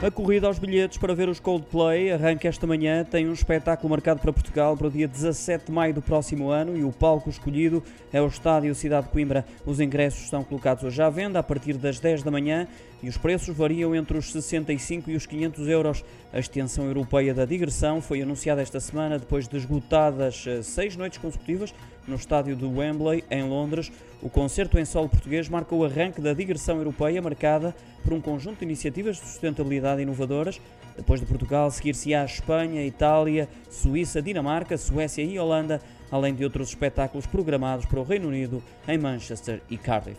A corrida aos bilhetes para ver os Coldplay arranca esta manhã. Tem um espetáculo marcado para Portugal para o dia 17 de maio do próximo ano e o palco escolhido é o Estádio Cidade de Coimbra. Os ingressos estão colocados hoje à venda a partir das 10 da manhã e os preços variam entre os 65 e os 500 euros. A extensão europeia da digressão foi anunciada esta semana depois de esgotadas eh, seis noites consecutivas no estádio de Wembley, em Londres. O concerto em solo português marca o arranque da digressão europeia, marcada por um conjunto de iniciativas de sustentabilidade inovadoras. Depois de Portugal, seguir-se-á Espanha, Itália, Suíça, Dinamarca, Suécia e Holanda, além de outros espetáculos programados para o Reino Unido, em Manchester e Cardiff.